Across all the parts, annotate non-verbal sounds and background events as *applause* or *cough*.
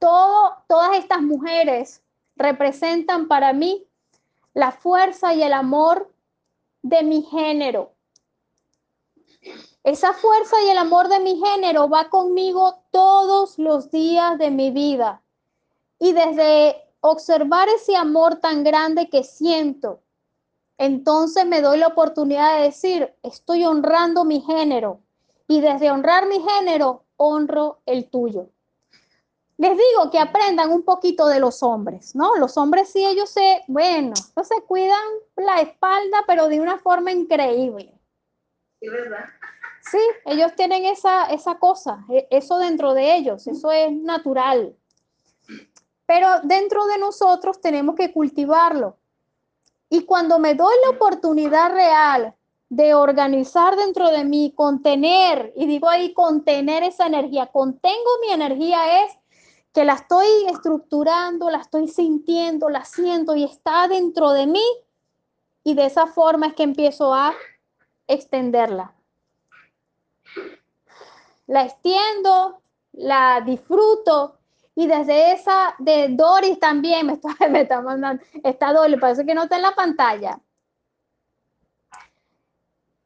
todas estas mujeres representan para mí la fuerza y el amor de mi género. Esa fuerza y el amor de mi género va conmigo todos los días de mi vida. Y desde observar ese amor tan grande que siento, entonces me doy la oportunidad de decir, estoy honrando mi género. Y desde honrar mi género, honro el tuyo. Les digo que aprendan un poquito de los hombres, ¿no? Los hombres sí, ellos se, bueno, ellos se cuidan la espalda, pero de una forma increíble. Sí, ¿verdad? Sí, ellos tienen esa, esa cosa, e, eso dentro de ellos, eso es natural. Pero dentro de nosotros tenemos que cultivarlo. Y cuando me doy la oportunidad real de organizar dentro de mí, contener, y digo ahí contener esa energía, contengo mi energía es que la estoy estructurando, la estoy sintiendo, la siento y está dentro de mí y de esa forma es que empiezo a extenderla. La extiendo, la disfruto y desde esa de Doris también me está, *laughs* me está mandando, está Doris, parece que no está en la pantalla.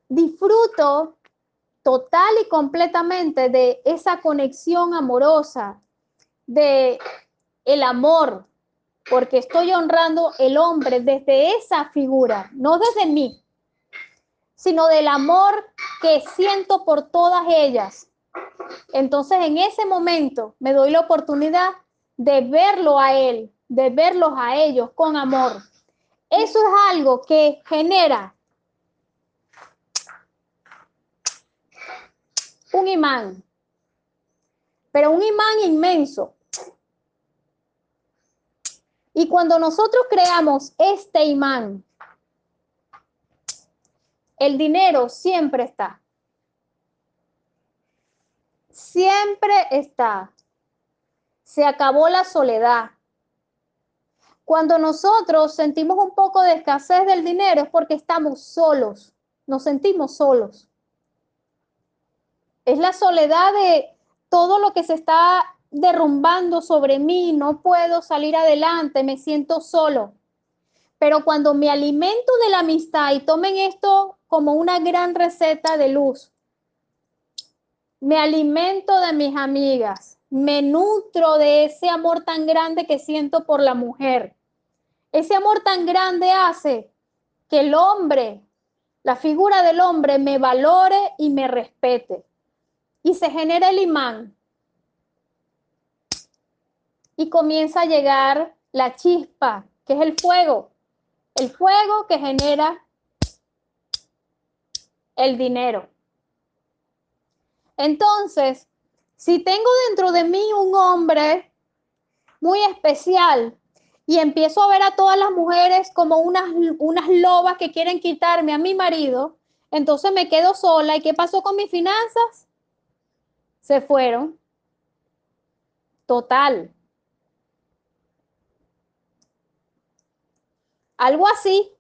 Disfruto total y completamente de esa conexión amorosa, de el amor, porque estoy honrando el hombre desde esa figura, no desde mí, sino del amor que siento por todas ellas. Entonces, en ese momento me doy la oportunidad de verlo a él, de verlos a ellos con amor. Eso es algo que genera un imán, pero un imán inmenso. Y cuando nosotros creamos este imán, el dinero siempre está. Siempre está. Se acabó la soledad. Cuando nosotros sentimos un poco de escasez del dinero es porque estamos solos, nos sentimos solos. Es la soledad de todo lo que se está derrumbando sobre mí, no puedo salir adelante, me siento solo. Pero cuando me alimento de la amistad y tomen esto como una gran receta de luz, me alimento de mis amigas, me nutro de ese amor tan grande que siento por la mujer. Ese amor tan grande hace que el hombre, la figura del hombre, me valore y me respete. Y se genera el imán y comienza a llegar la chispa, que es el fuego. El fuego que genera el dinero. Entonces, si tengo dentro de mí un hombre muy especial y empiezo a ver a todas las mujeres como unas, unas lobas que quieren quitarme a mi marido, entonces me quedo sola. ¿Y qué pasó con mis finanzas? Se fueron. Total. Algo así,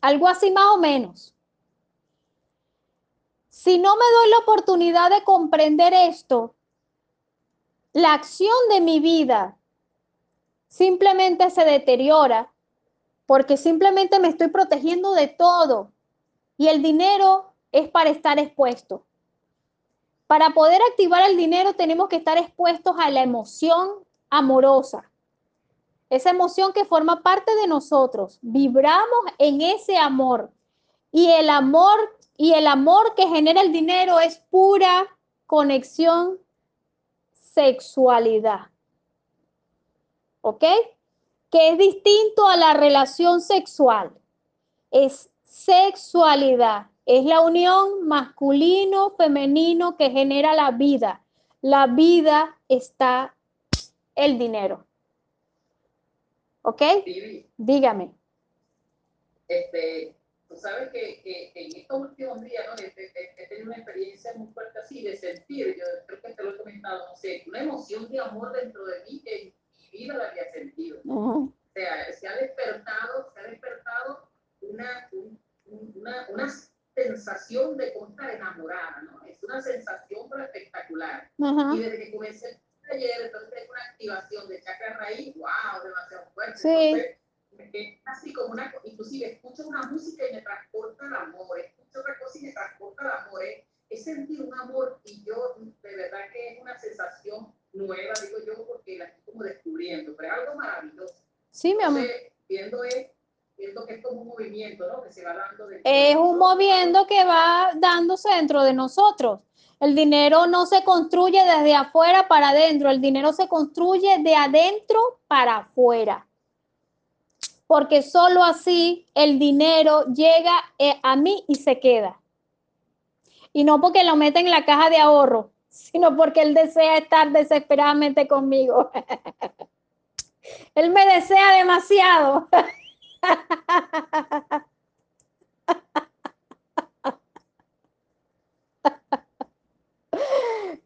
algo así más o menos. Si no me doy la oportunidad de comprender esto, la acción de mi vida simplemente se deteriora porque simplemente me estoy protegiendo de todo y el dinero es para estar expuesto. Para poder activar el dinero tenemos que estar expuestos a la emoción amorosa esa emoción que forma parte de nosotros. Vibramos en ese amor. Y el amor y el amor que genera el dinero es pura conexión sexualidad. ¿Ok? Que es distinto a la relación sexual. Es sexualidad. Es la unión masculino-femenino que genera la vida. La vida está el dinero. ¿Ok? Dígame. Este, tú sabes que, que, en estos últimos días, ¿no? He, tenido una experiencia muy fuerte así de sentir, yo creo que te lo he comentado, no sé, una emoción de amor dentro de mí que mi vida la había sentido. O sea, se ha despertado, se ha despertado una, una, una sensación de estar enamorada, ¿no? Es una sensación espectacular. Y desde que comencé ayer, entonces una activación de chakra raíz, wow, demasiado fuerte. Sí. es así como una, inclusive escucho una música y me transporta el amor, escucho otra cosa y me transporta el amor, es, sentir un amor y yo de verdad que es una sensación nueva, digo yo, porque la estoy como descubriendo, pero es algo maravilloso. Sí, mi amor. viendo es viendo que es como un movimiento, ¿no? Que se va dando. Es un movimiento que va dándose dentro de nosotros. El dinero no se construye desde afuera para adentro, el dinero se construye de adentro para afuera. Porque solo así el dinero llega eh, a mí y se queda. Y no porque lo meta en la caja de ahorro, *laughs* sino porque él desea estar desesperadamente conmigo. *laughs* él me desea demasiado. *laughs*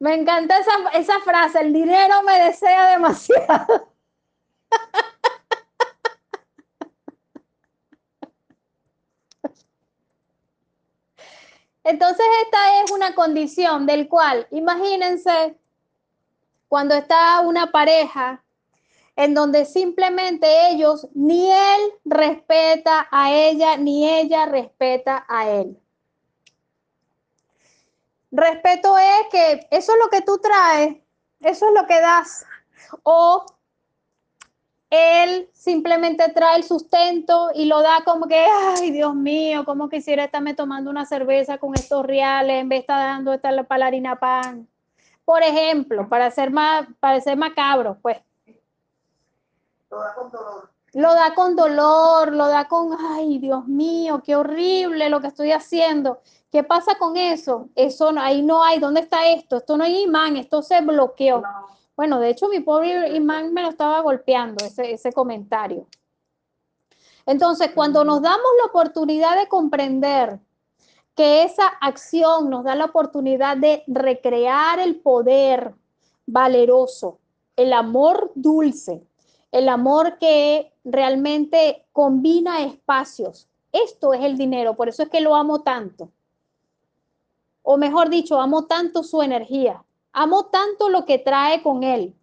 Me encanta esa, esa frase, el dinero me desea demasiado. Entonces esta es una condición del cual, imagínense, cuando está una pareja en donde simplemente ellos, ni él respeta a ella, ni ella respeta a él. Respeto es que eso es lo que tú traes, eso es lo que das. O él simplemente trae el sustento y lo da como que, ay, Dios mío, como quisiera estarme tomando una cerveza con estos reales en vez de estar dando esta palarina pan. Por ejemplo, para ser más, para ser macabro, pues. Lo da con dolor. Lo da con dolor, lo da con, ay, Dios mío, qué horrible lo que estoy haciendo. ¿Qué pasa con eso? Eso ahí no hay, ¿dónde está esto? Esto no hay imán, esto se bloqueó. Bueno, de hecho mi pobre imán me lo estaba golpeando ese, ese comentario. Entonces, cuando nos damos la oportunidad de comprender que esa acción nos da la oportunidad de recrear el poder valeroso, el amor dulce, el amor que realmente combina espacios. Esto es el dinero, por eso es que lo amo tanto o mejor dicho, amo tanto su energía, amo tanto lo que trae con él.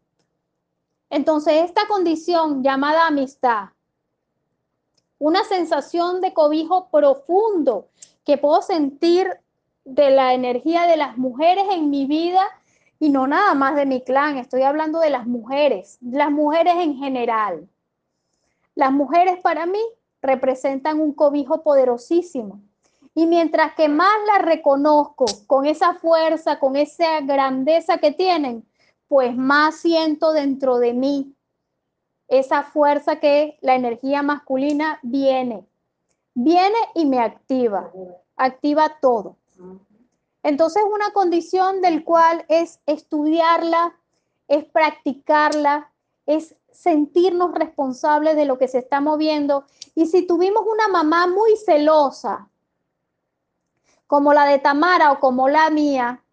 Entonces, esta condición llamada amistad, una sensación de cobijo profundo que puedo sentir de la energía de las mujeres en mi vida y no nada más de mi clan, estoy hablando de las mujeres, las mujeres en general. Las mujeres para mí representan un cobijo poderosísimo y mientras que más las reconozco con esa fuerza, con esa grandeza que tienen, pues más siento dentro de mí esa fuerza que la energía masculina viene. Viene y me activa, activa todo. Entonces una condición del cual es estudiarla, es practicarla, es sentirnos responsables de lo que se está moviendo. Y si tuvimos una mamá muy celosa, como la de Tamara o como la mía,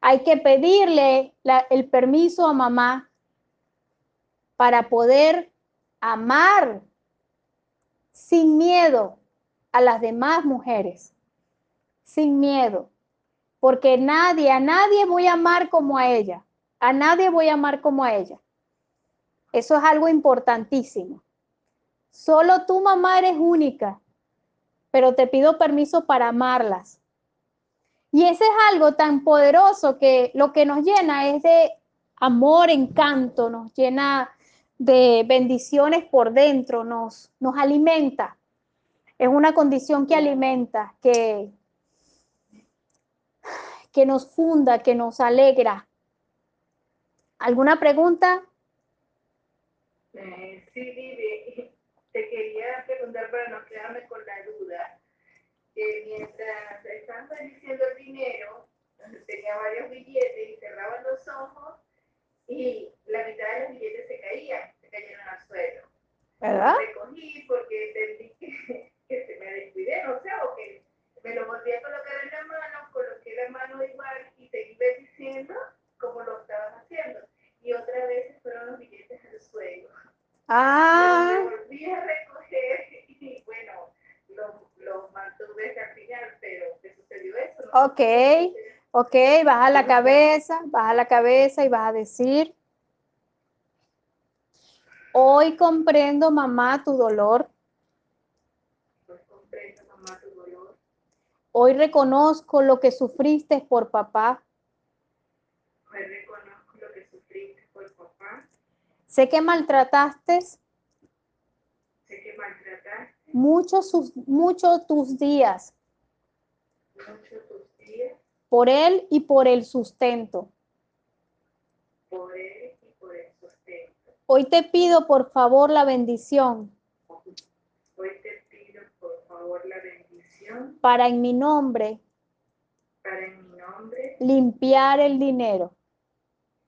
hay que pedirle el permiso a mamá para poder amar sin miedo a las demás mujeres, sin miedo, porque nadie, a nadie voy a amar como a ella, a nadie voy a amar como a ella. Eso es algo importantísimo. Solo tu mamá eres única pero te pido permiso para amarlas. Y ese es algo tan poderoso que lo que nos llena es de amor, encanto, nos llena de bendiciones por dentro, nos, nos alimenta. Es una condición que alimenta, que, que nos funda, que nos alegra. ¿Alguna pregunta? Eh, sí, te quería preguntar para no quedarme con la duda, que mientras estaban diciendo el dinero, tenía varios billetes y cerraban los ojos y la mitad de los billetes se caían, se cayeron al suelo. ¿Verdad? Recogí porque entendí que, que se me descuidé, no sé, o que me lo volví a colocar en la mano, coloqué la mano igual y seguí diciendo como lo estaban haciendo. Y otra vez fueron los billetes al suelo. Ah. Lo volví a recoger y bueno, los mantuve al final, pero ¿qué sucedió eso? ok, ok, baja la cabeza, baja la cabeza y vas a decir, Hoy comprendo, mamá, tu dolor. Hoy comprendo, mamá, tu dolor. Hoy reconozco lo que sufriste por papá. Hoy reconozco lo que sufriste por papá. Sé que maltrataste Sé que maltrataste muchos mucho tus días mucho tus días por él y por el sustento. por él y por el sustento. Hoy te pido por favor la bendición Hoy te pido, por favor, la bendición para en mi nombre para en mi nombre limpiar el dinero.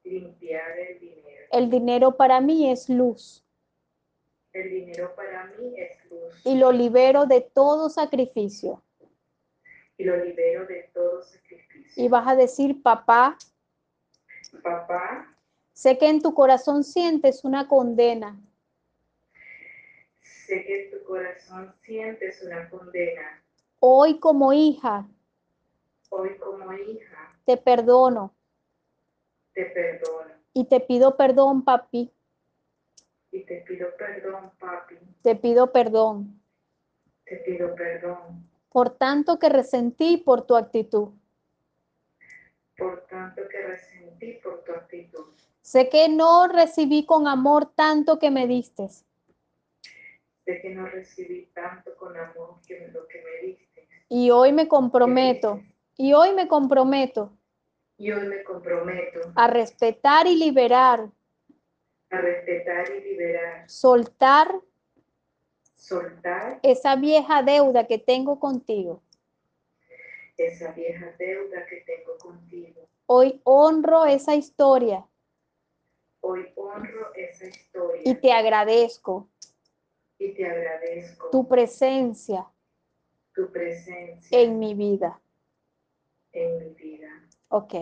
limpiar el dinero. El dinero para mí es luz El dinero para mí es luz y lo libero de todo sacrificio. y lo libero de todo sacrificio. Y vas a decir, papá, Papá, sé que en tu corazón sientes una condena, sé que en tu corazón sientes una condena. Hoy como hija Hoy como hija te perdono te perdono y te pido perdón, papi, y te pido perdón, papi. te pido perdón Te pido perdón por tanto que resentí por tu actitud. por tanto que resentí por tu actitud. Sé que no recibí con amor tanto que me diste Sé que no recibí tanto con amor que lo que me diste. Y hoy me comprometo, y hoy me comprometo Y hoy me comprometo a respetar y liberar, a respetar y liberar, soltar soltar esa vieja deuda que tengo contigo. esa vieja deuda que tengo contigo. Hoy honro esa historia Hoy honro esa historia y te agradezco y te agradezco tu presencia tu presencia en mi vida. en mi vida. Ok.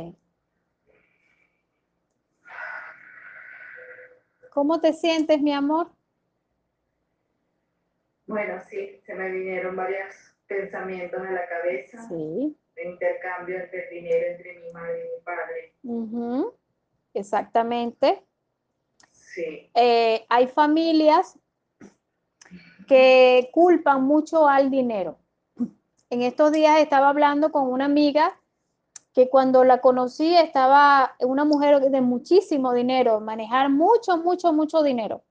¿Cómo te sientes, mi amor? Bueno, sí, se me vinieron varios pensamientos a la cabeza Sí. de intercambio entre dinero entre mi madre y mi padre. Ujú. Exactamente. Sí, Eh, hay familias que culpan mucho al dinero. En estos días estaba hablando con una amiga que cuando la conocí estaba una mujer de muchísimo dinero, manejar mucho, mucho, mucho dinero.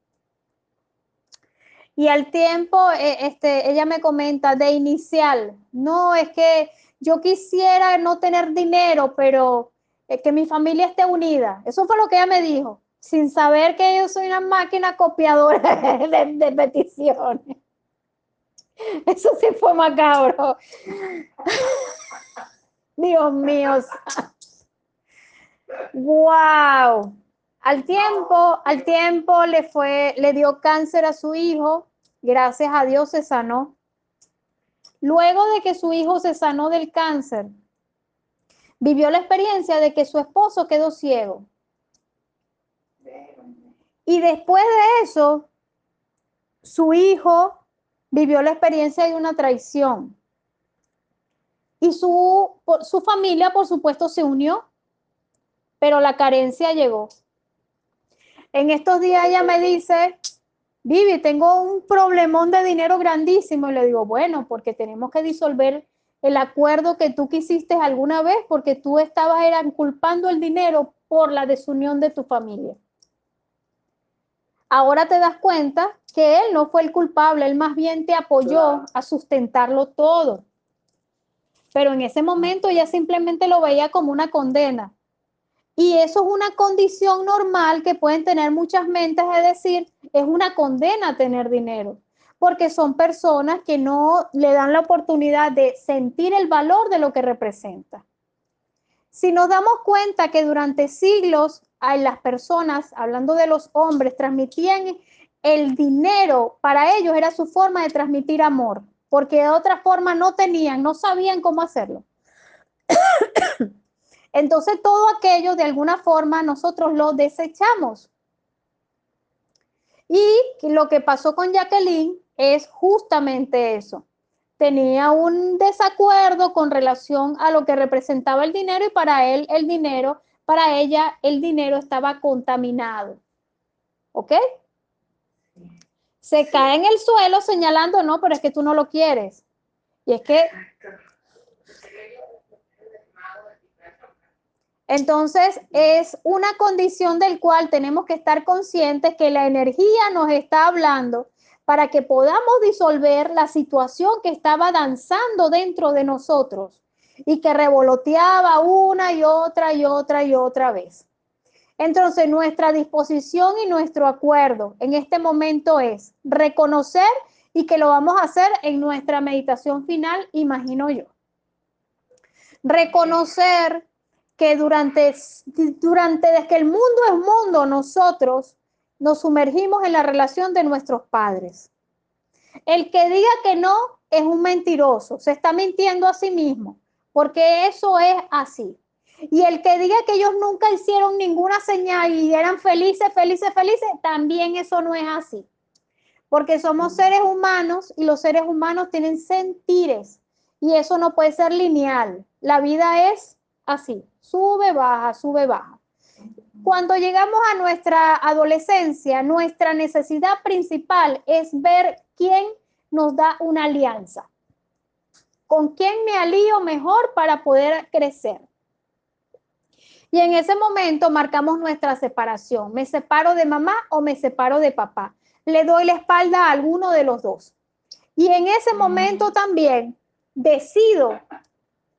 Y al tiempo, eh, este, ella me comenta de inicial, no, es que yo quisiera no tener dinero, pero que mi familia esté unida. Eso fue lo que ella me dijo, sin saber que yo soy una máquina copiadora *laughs* de, de peticiones. *laughs* Eso sí fue macabro. *laughs* Dios mío. Wow. Al tiempo, al tiempo le fue, le dio cáncer a su hijo. Gracias a Dios se sanó. Luego de que su hijo se sanó del cáncer, vivió la experiencia de que su esposo quedó ciego. Y después de eso, su hijo vivió la experiencia de una traición. Y su, su familia, por supuesto, se unió, pero la carencia llegó. En estos días ella me dice, Vivi, tengo un problemón de dinero grandísimo. Y le digo, bueno, porque tenemos que disolver el acuerdo que tú quisiste alguna vez, porque tú estabas eran culpando el dinero por la desunión de tu familia. Ahora te das cuenta que él no fue el culpable, él más bien te apoyó a sustentarlo todo. Pero en ese momento ella simplemente lo veía como una condena. Y eso es una condición normal que pueden tener muchas mentes, es decir, es una condena tener dinero, porque son personas que no le dan la oportunidad de sentir el valor de lo que representa. Si nos damos cuenta que durante siglos las personas, hablando de los hombres, transmitían el dinero, para ellos era su forma de transmitir amor, porque de otra forma no tenían, no sabían cómo hacerlo. *coughs* Entonces todo aquello de alguna forma nosotros lo desechamos. Y lo que pasó con Jacqueline es justamente eso. Tenía un desacuerdo con relación a lo que representaba el dinero y para él el dinero, para ella el dinero estaba contaminado. ¿Ok? Se Sí. cae en el suelo señalando, no, pero es que tú no lo quieres. Y es que. Entonces, es una condición del cual tenemos que estar conscientes que la energía nos está hablando para que podamos disolver la situación que estaba danzando dentro de nosotros y que revoloteaba una y otra y otra y otra vez. Entonces, nuestra disposición y nuestro acuerdo en este momento es reconocer y que lo vamos a hacer en nuestra meditación final, imagino yo. Reconocer que durante, durante desde que el mundo es mundo, nosotros nos sumergimos en la relación de nuestros padres. El que diga que no es un mentiroso, se está mintiendo a sí mismo, porque eso es así. Y el que diga que ellos nunca hicieron ninguna señal y eran felices, felices, felices, también eso no es así. Porque somos seres humanos y los seres humanos tienen sentires y eso no puede ser lineal. La vida es así, sube, baja, sube, baja. Cuando llegamos a nuestra adolescencia, nuestra necesidad principal es ver quién nos da una alianza. ¿Con quién me alío mejor para poder crecer? Y en ese momento marcamos nuestra separación. ¿Me separo de mamá o me separo de papá? Le doy la espalda a alguno de los dos. Y en ese momento también decido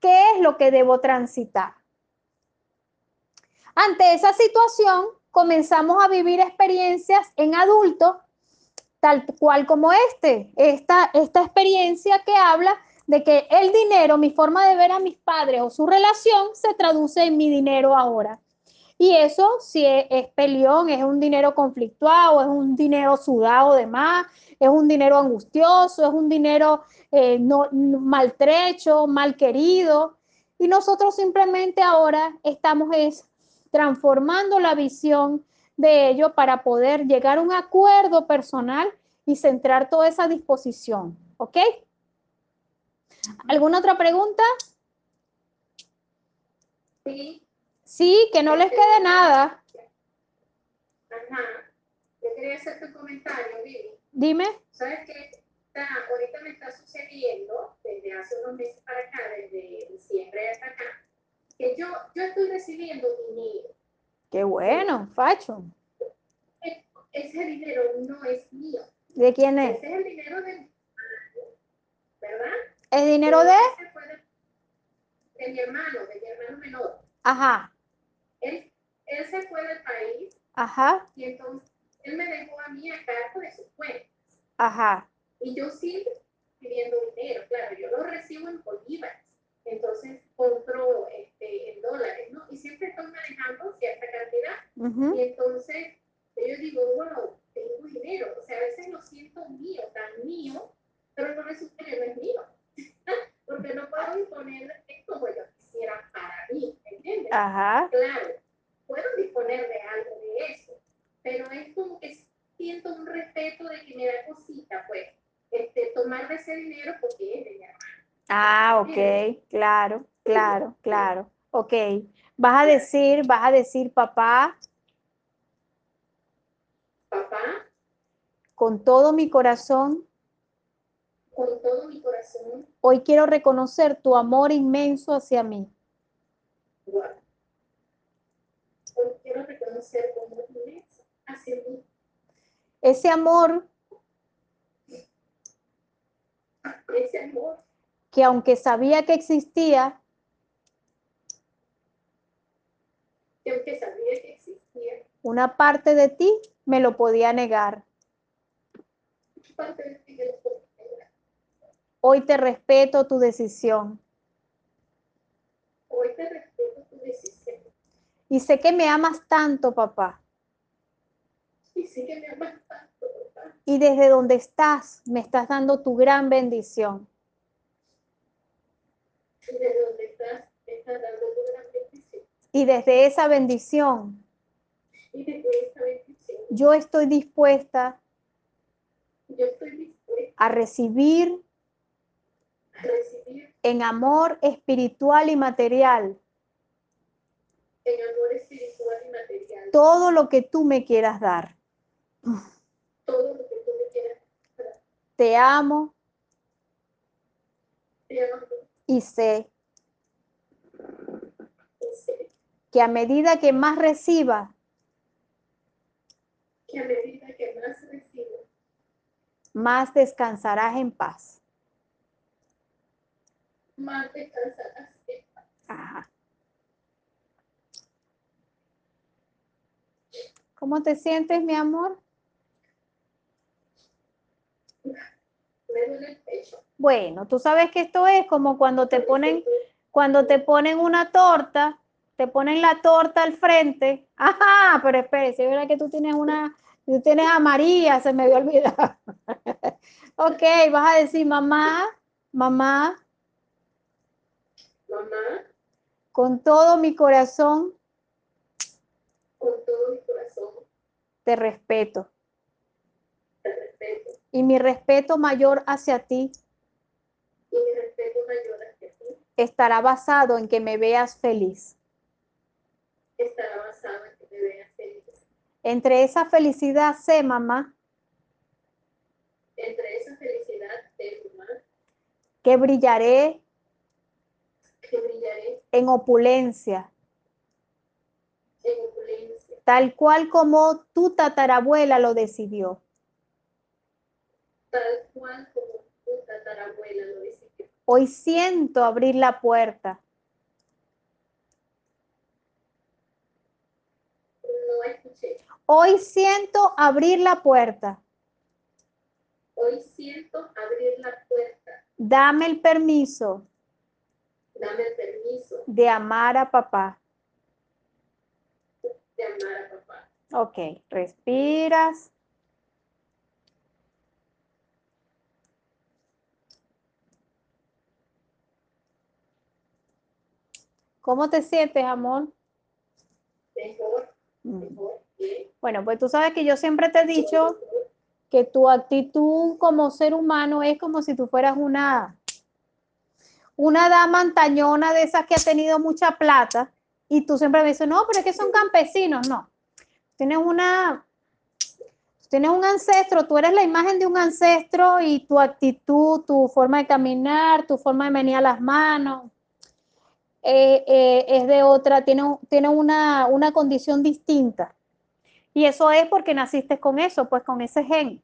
qué es lo que debo transitar. Ante esa situación, comenzamos a vivir experiencias en adultos, tal cual como este, esta, esta experiencia que habla de que el dinero, mi forma de ver a mis padres o su relación se traduce en mi dinero ahora. Y eso, si es, es peleón, es un dinero conflictuado, es un dinero sudado de más, es un dinero angustioso, es un dinero eh, no, maltrecho, mal querido. Y nosotros simplemente ahora estamos es, transformando la visión de ello para poder llegar a un acuerdo personal y centrar toda esa disposición. ¿Ok? ¿Alguna otra pregunta? Sí, Sí, que no les quede nada. ajá. Yo quería hacerte un comentario, Vivi. Dime. ¿Sabes qué? Está, ahorita me está sucediendo, desde hace unos meses para acá, desde diciembre hasta acá, que yo, yo estoy recibiendo dinero. Qué bueno, Facho. Ese dinero no es mío. ¿De quién es? Ese es el dinero de mi hermano, ¿verdad? ¿Es dinero de? De, de mi hermano, de mi hermano menor. Ajá, Él, él se fue del país ajá, y entonces él me dejó a mí a cargo de sus cuentas. ajá. Y yo sigo pidiendo dinero, claro, yo lo recibo en bolívares, entonces compro este, en dólares, ¿no? Y siempre estoy manejando cierta cantidad. Y entonces yo digo, wow, tengo dinero, o sea, a veces lo siento mío, tan mío, pero no resulta que no es mío, *laughs* porque no puedo disponer de como yo quisiera para mí, ¿entiendes? Ajá, Claro, puedo disponer de algo de eso, pero es como que siento un respeto de que me da cosita, pues, este, tomar de ese dinero porque es de mi hermano. Ah, ok, *laughs* claro, claro, *laughs* claro. Ok, vas a decir, vas a decir, papá, Papá, con todo mi corazón, con todo mi corazón, hoy quiero reconocer tu amor inmenso hacia mí. Hoy quiero reconocer como inmenso hacia mí. Ese amor ese amor que aunque sabía que existía, que aunque sabía que existía, una parte de ti me lo podía negar. Hoy te respeto tu decisión Hoy te respeto tu decisión y sé que me amas tanto, papá. y sí que me amas tanto, papá. Y desde donde estás, me estás dando tu gran bendición. Y desde donde estás, me estás dando tu gran bendición. Y desde esa bendición, Y desde esa bendición, yo estoy dispuesta yo estoy dispuesta a recibir a recibir en amor espiritual y material en amor espiritual y material todo lo que tú me quieras dar. todo lo que te amo te amo y sé que a medida que más reciba, que a medida que más recibo, más descansarás en paz. más descansarás en paz. Ajá. ¿Cómo te sientes, mi amor? Me duele el pecho. Bueno, tú sabes que esto es como cuando te ponen, cuando te ponen una torta, te ponen la torta al frente. Ajá, pero espérese, es verdad que tú tienes una, tú tienes a María, se me había olvidado. *laughs* ok, vas a decir, mamá, mamá, Mamá, con todo mi corazón con todo mi corazón, te respeto. Y mi respeto mayor hacia ti Y mi respeto mayor hacia ti estará basado en que me veas feliz. estará basado en que me veas feliz. Entre esa felicidad sé, mamá, Entre esa felicidad mamá, que brillaré que brillaré en opulencia, en opulencia, tal cual como tu tatarabuela lo decidió. Tal cual como tu tatarabuela lo decidió. Hoy siento abrir la puerta No escuché. Hoy siento abrir la puerta. Hoy siento abrir la puerta. Dame el permiso Dame el permiso de amar a papá. de amar a papá. Ok, respiras. ¿Cómo te sientes, amor? Mejor, Mm. mejor, bien. Bueno, pues tú sabes que yo siempre te he dicho que tu actitud como ser humano es como si tú fueras una, una dama antañona de esas que ha tenido mucha plata y tú siempre me dices, no, pero es que son campesinos, no. Tienes una, tienes un ancestro, tú eres la imagen de un ancestro y tu actitud, tu forma de caminar, tu forma de venir a las manos, eh, eh, es de otra, tiene, tiene una, una condición distinta. Y eso es porque naciste con eso, pues con ese gen.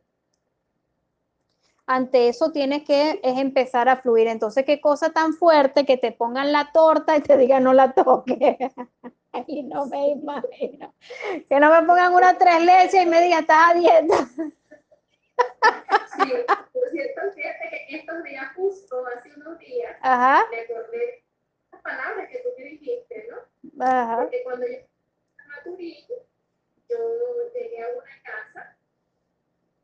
Ante eso tienes que es empezar a fluir. Entonces, qué cosa tan fuerte que te pongan la torta y te digan no la toques. *laughs* Ay, no me imagino. Que no me pongan una tres leches y me digan estás a dieta. Sí, por cierto, fíjate que estos días, justo hace unos días, Ajá, me acordé palabras que tú me dijiste, ¿no? ajá. Porque cuando yo estaba a Turín, yo llegué a una casa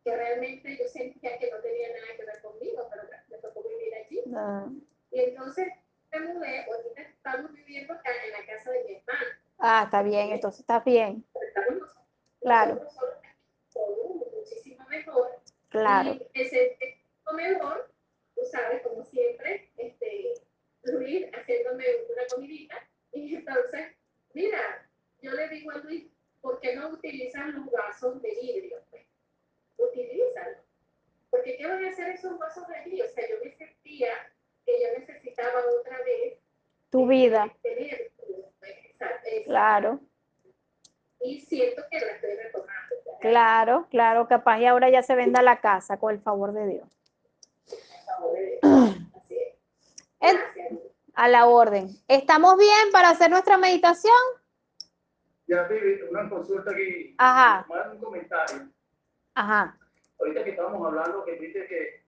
que realmente yo sentía que no tenía nada que ver conmigo, pero me tocó vivir allí. ah, Y entonces me mudé, ahorita estamos viviendo acá en la casa de mi hermano. Ah, está bien, entonces estás bien. Estamos nosotros, Claro. nosotros muchísimo mejor. Claro. Y ese comedor, tú sabes, como siempre, este, Luis haciéndome una comidita. *laughs* Y entonces, mira, yo le digo a Luis, ¿por qué no utilizan los vasos de vidrio? Pues, utilízalo. Porque ¿qué van a hacer esos vasos de vidrio? O sea, yo me sentía que yo necesitaba otra vez Tu vida, tener, pues, claro, y siento que la estoy retomando. claro, claro. Capaz y ahora ya se venda la casa con el favor de Dios. A la orden. ¿Estamos bien para hacer nuestra meditación? Ya, Vivi, una consulta aquí. Ajá. Un comentario. Ajá. Ahorita que estábamos hablando, que dice que